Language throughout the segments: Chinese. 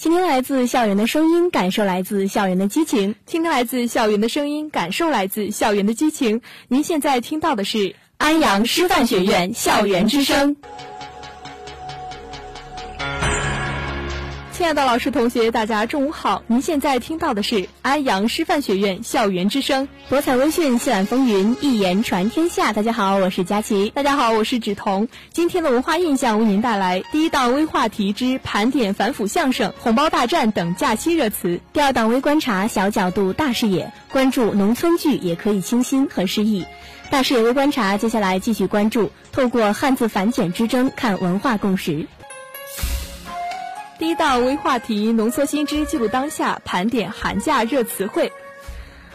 倾听来自校园的声音，感受来自校园的激情。倾听来自校园的声音，感受来自校园的激情。您现在听到的是安阳师范学院校园之声。亲爱的老师、同学，大家中午好！您现在听到的是安阳师范学院校园之声，博采微讯，笑览风云，一言传天下。大家好，我是佳琪。大家好，我是芷彤。今天的文化印象为您带来第一档微话题之盘点反腐相声、红包大战等假期热词；第二档微观察小角度大视野，关注农村剧也可以清新和诗意。大视野微观察，接下来继续关注透过汉字繁简之争看文化共识。第一道微话题：浓缩新知，记录当下，盘点寒假热词汇。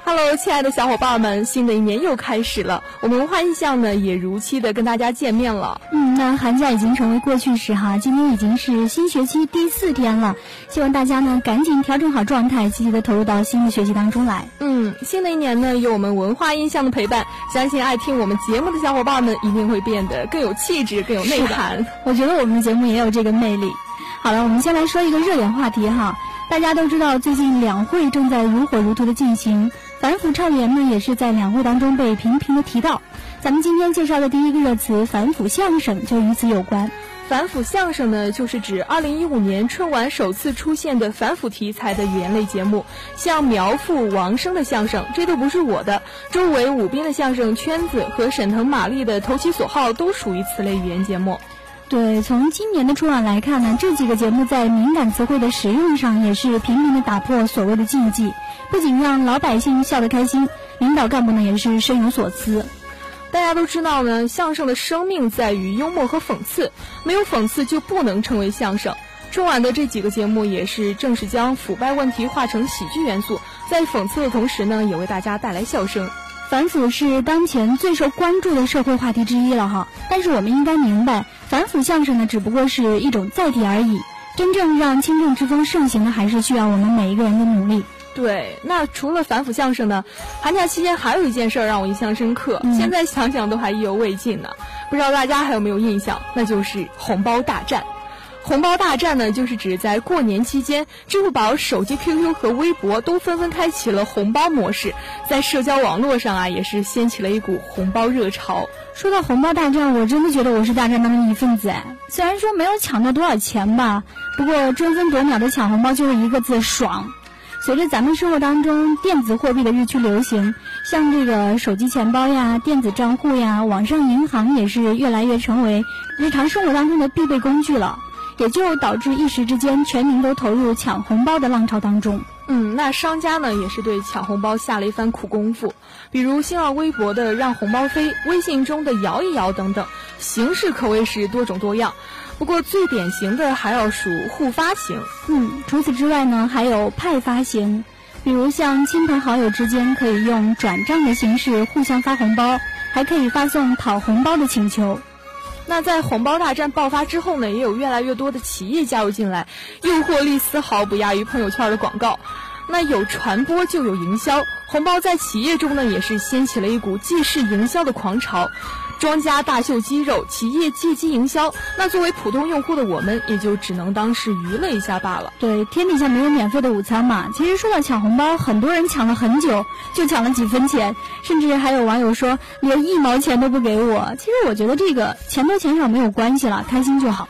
Hello，亲爱的小伙伴们，新的一年又开始了，我们文化印象呢也如期的跟大家见面了。嗯，那寒假已经成为过去式哈，今天已经是新学期第四天了，希望大家呢赶紧调整好状态，积极的投入到新的学习当中来。嗯，新的一年呢有我们文化印象的陪伴，相信爱听我们节目的小伙伴们一定会变得更有气质、更有内涵。我觉得我们的节目也有这个魅力。好了，我们先来说一个热点话题哈。大家都知道，最近两会正在如火如荼的进行，反腐倡廉呢也是在两会当中被频频的提到。咱们今天介绍的第一个热词“反腐相声”就与此有关。反腐相声呢，就是指2015年春晚首次出现的反腐题材的语言类节目，像苗阜、王声的相声《这都不是我的》，周伟、武斌的相声《圈子》和沈腾、马丽的《投其所好》都属于此类语言节目。对，从今年的春晚来看呢，这几个节目在敏感词汇的使用上也是频频的打破所谓的禁忌，不仅让老百姓笑得开心，领导干部呢也是深有所思。大家都知道呢，相声的生命在于幽默和讽刺，没有讽刺就不能称为相声。春晚的这几个节目也是正是将腐败问题化成喜剧元素，在讽刺的同时呢，也为大家带来笑声。反腐是当前最受关注的社会话题之一了哈，但是我们应该明白，反腐相声呢只不过是一种载体而已，真正让清正之风盛行的，还是需要我们每一个人的努力。对，那除了反腐相声呢，寒假期间还有一件事让我印象深刻，现在想想都还意犹未尽呢，不知道大家还有没有印象？那就是红包大战。红包大战呢，就是指在过年期间，支付宝、手机、QQ 和微博都纷纷开启了红包模式，在社交网络上啊，也是掀起了一股红包热潮。说到红包大战，我真的觉得我是大战当中的一份子哎。虽然说没有抢到多少钱吧，不过争分夺秒的抢红包就是一个字爽。随着咱们生活当中电子货币的日趋流行，像这个手机钱包呀、电子账户呀、网上银行也是越来越成为日常生活当中的必备工具了。也就导致一时之间，全民都投入抢红包的浪潮当中。嗯，那商家呢，也是对抢红包下了一番苦功夫，比如新浪微博的让红包飞，微信中的摇一摇等等，形式可谓是多种多样。不过最典型的还要数互发型。嗯，除此之外呢，还有派发型，比如像亲朋好友之间可以用转账的形式互相发红包，还可以发送讨红包的请求。那在红包大战爆发之后呢，也有越来越多的企业加入进来，诱惑力丝毫不亚于朋友圈的广告。那有传播就有营销，红包在企业中呢，也是掀起了一股既是营销的狂潮。庄家大秀肌肉，企业借机营销。那作为普通用户的我们，也就只能当是娱乐一下罢了。对，天底下没有免费的午餐嘛。其实说到抢红包，很多人抢了很久，就抢了几分钱，甚至还有网友说连一毛钱都不给我。其实我觉得这个钱多钱少没有关系了，开心就好。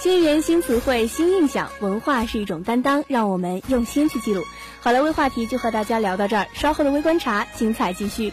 新元新词汇，新印象，文化是一种担当，让我们用心去记录。好了，微话题就和大家聊到这儿，稍后的微观察，精彩继续。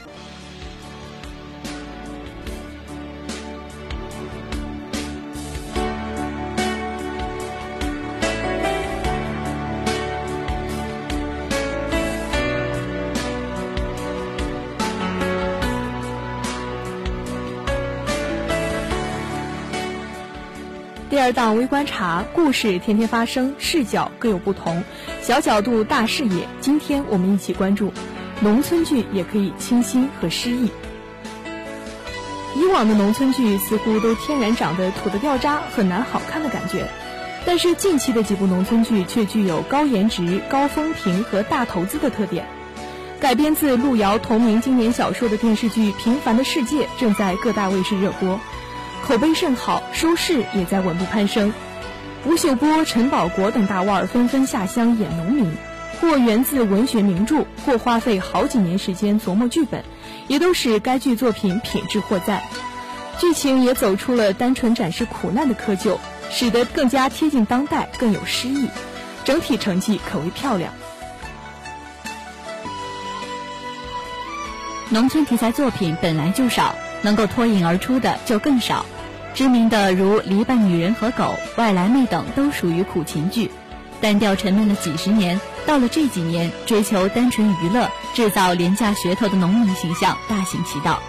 第二档微观察，故事天天发生，视角各有不同，小角度大视野。今天我们一起关注，农村剧也可以清新和诗意。以往的农村剧似乎都天然长得土的掉渣，很难好看的感觉，但是近期的几部农村剧却具有高颜值、高风评和大投资的特点。改编自路遥同名经典小说的电视剧《平凡的世界》正在各大卫视热播，口碑甚好，收视也在稳步攀升。吴秀波、陈宝国等大腕儿纷纷下乡演农民，或源自文学名著，或花费好几年时间琢磨剧本，也都使该剧作品品质获赞。剧情也走出了单纯展示苦难的窠臼，使得更加贴近当代，更有诗意。整体成绩可谓漂亮。农村题材作品本来就少，能够脱颖而出的就更少。知名的如《篱笆女人和狗》《外来妹》等都属于苦情剧，单调沉闷了几十年，到了这几年，追求单纯娱乐、制造廉价噱头的农民形象大行其道。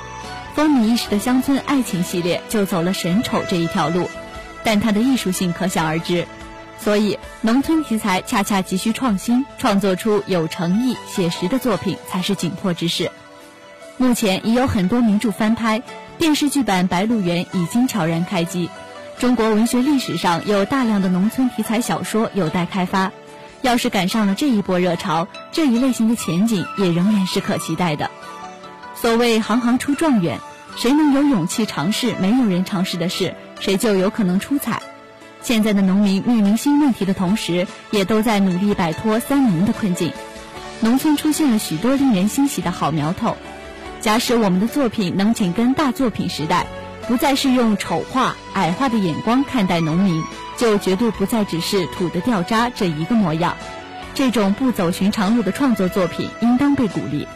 风靡一时的乡村爱情系列就走了神丑这一条路，但它的艺术性可想而知。所以，农村题材恰恰急需创新，创作出有诚意、写实的作品才是紧迫之事。目前已有很多名著翻拍，电视剧版《白鹿原》已经悄然开机。中国文学历史上有大量的农村题材小说有待开发，要是赶上了这一波热潮，这一类型的前景也仍然是可期待的。所谓行行出状元，谁能有勇气尝试没有人尝试的事，谁就有可能出彩。现在的农民面临新问题的同时，也都在努力摆脱三农的困境。农村出现了许多令人欣喜的好苗头。假使我们的作品能紧跟大作品时代，不再是用丑化、矮化的眼光看待农民，就绝对不再只是土的掉渣这一个模样。这种不走寻常路的创作作品应当被鼓励。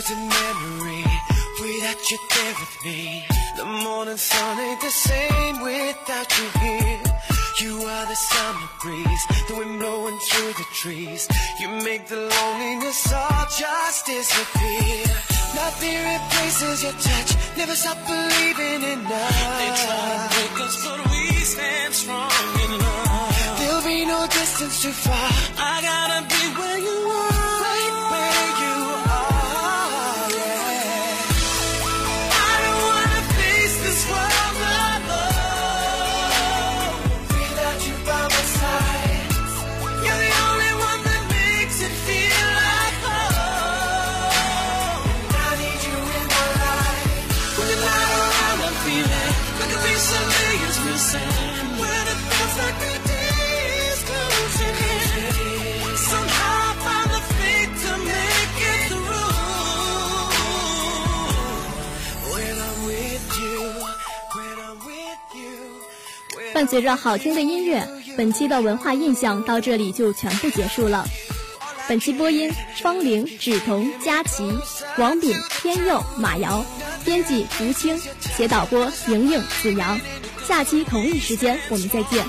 losing memory without you there with me. The morning sun ain't the same without you here. You are the summer breeze, the wind blowing through the trees. You make the loneliness all just disappear. Nothing replaces your touch, never stop believing in love. They try to break us, but we stand strong in love. There'll be no distance too far. I gotta be where you 伴随着好听的音乐，本期的文化印象到这里就全部结束了。本期播音：方玲、芷彤、佳琪、王炳、天佑、马瑶，编辑：吴青，写导播：莹莹、子阳。下期同一时间我们再见。